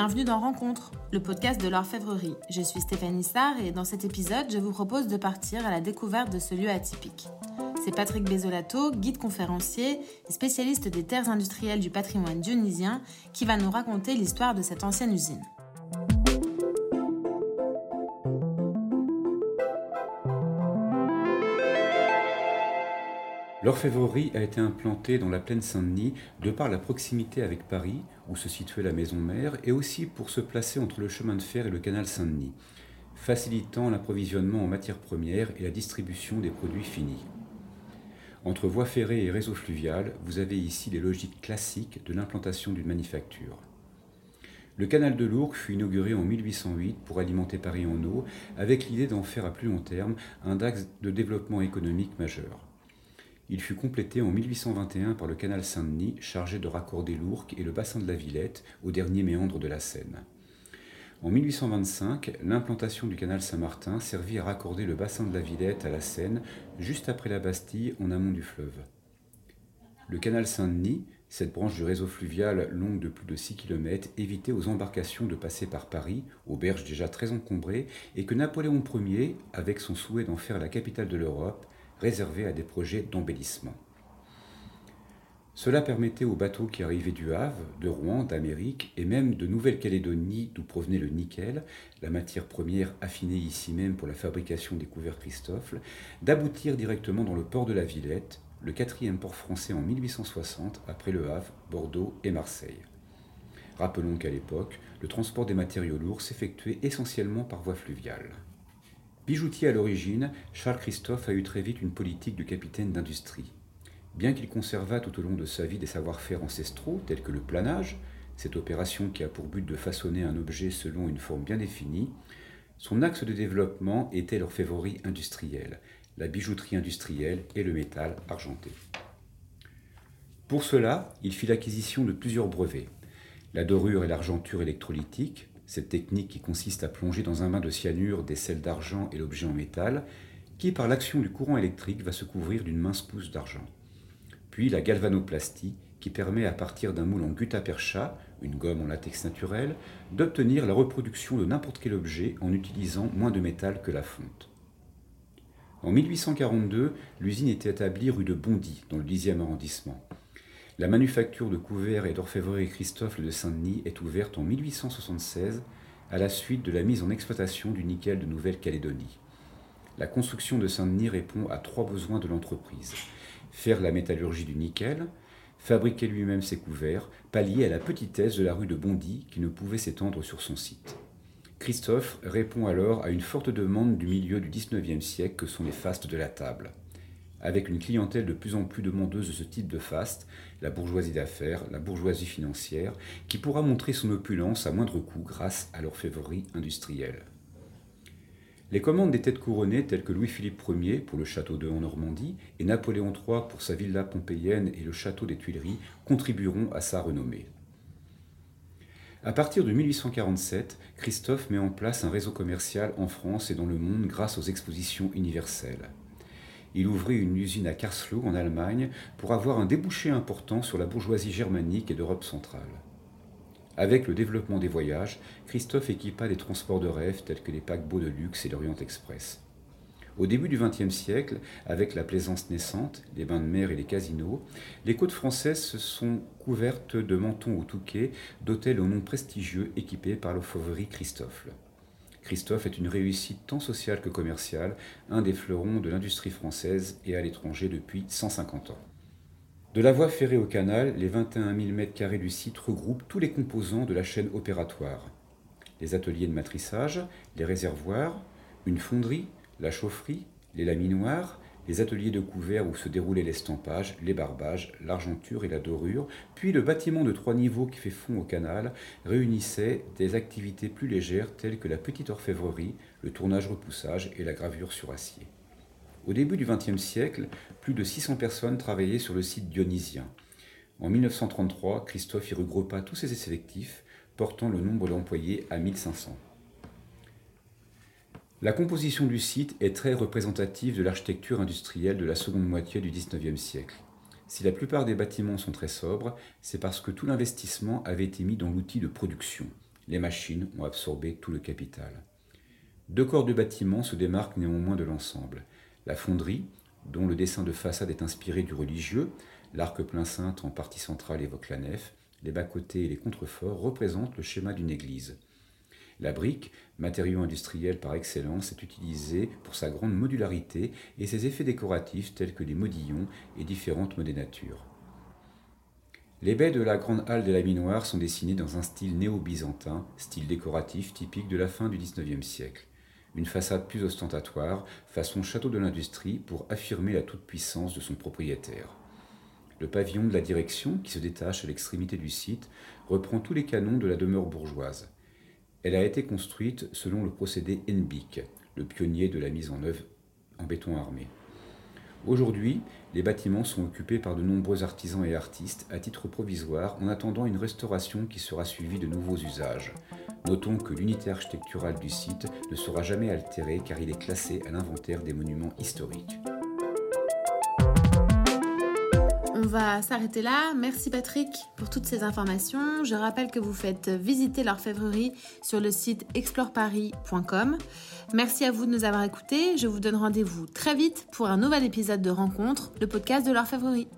Bienvenue dans Rencontre, le podcast de l'orfèvrerie. Je suis Stéphanie Sarr et dans cet épisode, je vous propose de partir à la découverte de ce lieu atypique. C'est Patrick Bezolato, guide conférencier et spécialiste des terres industrielles du patrimoine dionysien, qui va nous raconter l'histoire de cette ancienne usine. L'orfèvrerie a été implantée dans la plaine Saint-Denis de par la proximité avec Paris, où se situait la maison mère, et aussi pour se placer entre le chemin de fer et le canal Saint-Denis, facilitant l'approvisionnement en matières premières et la distribution des produits finis. Entre voies ferrées et réseau fluvial, vous avez ici les logiques classiques de l'implantation d'une manufacture. Le canal de l'Ourcq fut inauguré en 1808 pour alimenter Paris en eau, avec l'idée d'en faire à plus long terme un axe de développement économique majeur. Il fut complété en 1821 par le canal Saint-Denis, chargé de raccorder l'Ourcq et le bassin de la Villette au dernier méandre de la Seine. En 1825, l'implantation du canal Saint-Martin servit à raccorder le bassin de la Villette à la Seine, juste après la Bastille, en amont du fleuve. Le canal Saint-Denis, cette branche du réseau fluvial longue de plus de 6 km, évitait aux embarcations de passer par Paris, aux berges déjà très encombrées, et que Napoléon Ier, avec son souhait d'en faire la capitale de l'Europe, réservé à des projets d'embellissement. Cela permettait aux bateaux qui arrivaient du Havre, de Rouen, d'Amérique et même de Nouvelle-Calédonie d'où provenait le nickel, la matière première affinée ici même pour la fabrication des couverts Christophe, d'aboutir directement dans le port de la Villette, le quatrième port français en 1860 après le Havre, Bordeaux et Marseille. Rappelons qu'à l'époque, le transport des matériaux lourds s'effectuait essentiellement par voie fluviale. Bijoutier à l'origine, Charles Christophe a eu très vite une politique de capitaine d'industrie. Bien qu'il conservât tout au long de sa vie des savoir-faire ancestraux tels que le planage, cette opération qui a pour but de façonner un objet selon une forme bien définie, son axe de développement était l'orfèvrerie industrielle, la bijouterie industrielle et le métal argenté. Pour cela, il fit l'acquisition de plusieurs brevets, la dorure et l'argenture électrolytique, cette technique qui consiste à plonger dans un bain de cyanure des sels d'argent et l'objet en métal, qui par l'action du courant électrique va se couvrir d'une mince pousse d'argent. Puis la galvanoplastie, qui permet à partir d'un moule en gutta-percha, une gomme en latex naturel, d'obtenir la reproduction de n'importe quel objet en utilisant moins de métal que la fonte. En 1842, l'usine était établie rue de Bondy, dans le 10e arrondissement. La manufacture de couverts et d'orfèvrerie Christophe de Saint-Denis est ouverte en 1876 à la suite de la mise en exploitation du nickel de Nouvelle-Calédonie. La construction de Saint-Denis répond à trois besoins de l'entreprise. Faire la métallurgie du nickel, fabriquer lui-même ses couverts, pallier à la petitesse de la rue de Bondy qui ne pouvait s'étendre sur son site. Christophe répond alors à une forte demande du milieu du XIXe siècle que sont les fastes de la table avec une clientèle de plus en plus demandeuse de ce type de faste, la bourgeoisie d'affaires, la bourgeoisie financière, qui pourra montrer son opulence à moindre coût grâce à l'orfèvrerie industrielle. Les commandes des têtes couronnées telles que Louis-Philippe Ier pour le château de en Normandie et Napoléon III pour sa villa pompéienne et le château des Tuileries contribueront à sa renommée. À partir de 1847, Christophe met en place un réseau commercial en France et dans le monde grâce aux expositions universelles il ouvrit une usine à Karlsruhe en Allemagne pour avoir un débouché important sur la bourgeoisie germanique et d'Europe centrale. Avec le développement des voyages, Christophe équipa des transports de rêve tels que les paquebots de luxe et l'Orient Express. Au début du XXe siècle, avec la plaisance naissante, les bains de mer et les casinos, les côtes françaises se sont couvertes de mentons au touquet, d'hôtels au nom prestigieux équipés par le fauverie Christophe. Christophe est une réussite tant sociale que commerciale, un des fleurons de l'industrie française et à l'étranger depuis 150 ans. De la voie ferrée au canal, les 21 000 m2 du site regroupent tous les composants de la chaîne opératoire. Les ateliers de matrissage, les réservoirs, une fonderie, la chaufferie, les laminoirs, les ateliers de couvert où se déroulait l'estampage, les barbages, l'argenture et la dorure, puis le bâtiment de trois niveaux qui fait fond au canal réunissait des activités plus légères telles que la petite orfèvrerie, le tournage-repoussage et la gravure sur acier. Au début du XXe siècle, plus de 600 personnes travaillaient sur le site dionysien. En 1933, Christophe y regroupa tous ses effectifs, portant le nombre d'employés à 1500. La composition du site est très représentative de l'architecture industrielle de la seconde moitié du XIXe siècle. Si la plupart des bâtiments sont très sobres, c'est parce que tout l'investissement avait été mis dans l'outil de production. Les machines ont absorbé tout le capital. Deux corps de bâtiment se démarquent néanmoins de l'ensemble. La fonderie, dont le dessin de façade est inspiré du religieux, l'arc plein cintre en partie centrale évoque la nef, les bas-côtés et les contreforts représentent le schéma d'une église. La brique, matériau industriel par excellence, est utilisée pour sa grande modularité et ses effets décoratifs tels que les modillons et différentes modénatures. Les baies de la grande halle de la minoire sont dessinées dans un style néo-byzantin, style décoratif typique de la fin du XIXe siècle. Une façade plus ostentatoire, façon château de l'industrie pour affirmer la toute-puissance de son propriétaire. Le pavillon de la direction, qui se détache à l'extrémité du site, reprend tous les canons de la demeure bourgeoise. Elle a été construite selon le procédé Enbic, le pionnier de la mise en œuvre en béton armé. Aujourd'hui, les bâtiments sont occupés par de nombreux artisans et artistes à titre provisoire en attendant une restauration qui sera suivie de nouveaux usages. Notons que l'unité architecturale du site ne sera jamais altérée car il est classé à l'inventaire des monuments historiques. On va s'arrêter là. Merci Patrick pour toutes ces informations. Je rappelle que vous faites visiter l'orfèvrerie sur le site exploreparis.com. Merci à vous de nous avoir écoutés. Je vous donne rendez-vous très vite pour un nouvel épisode de Rencontre, le podcast de l'orfèvrerie.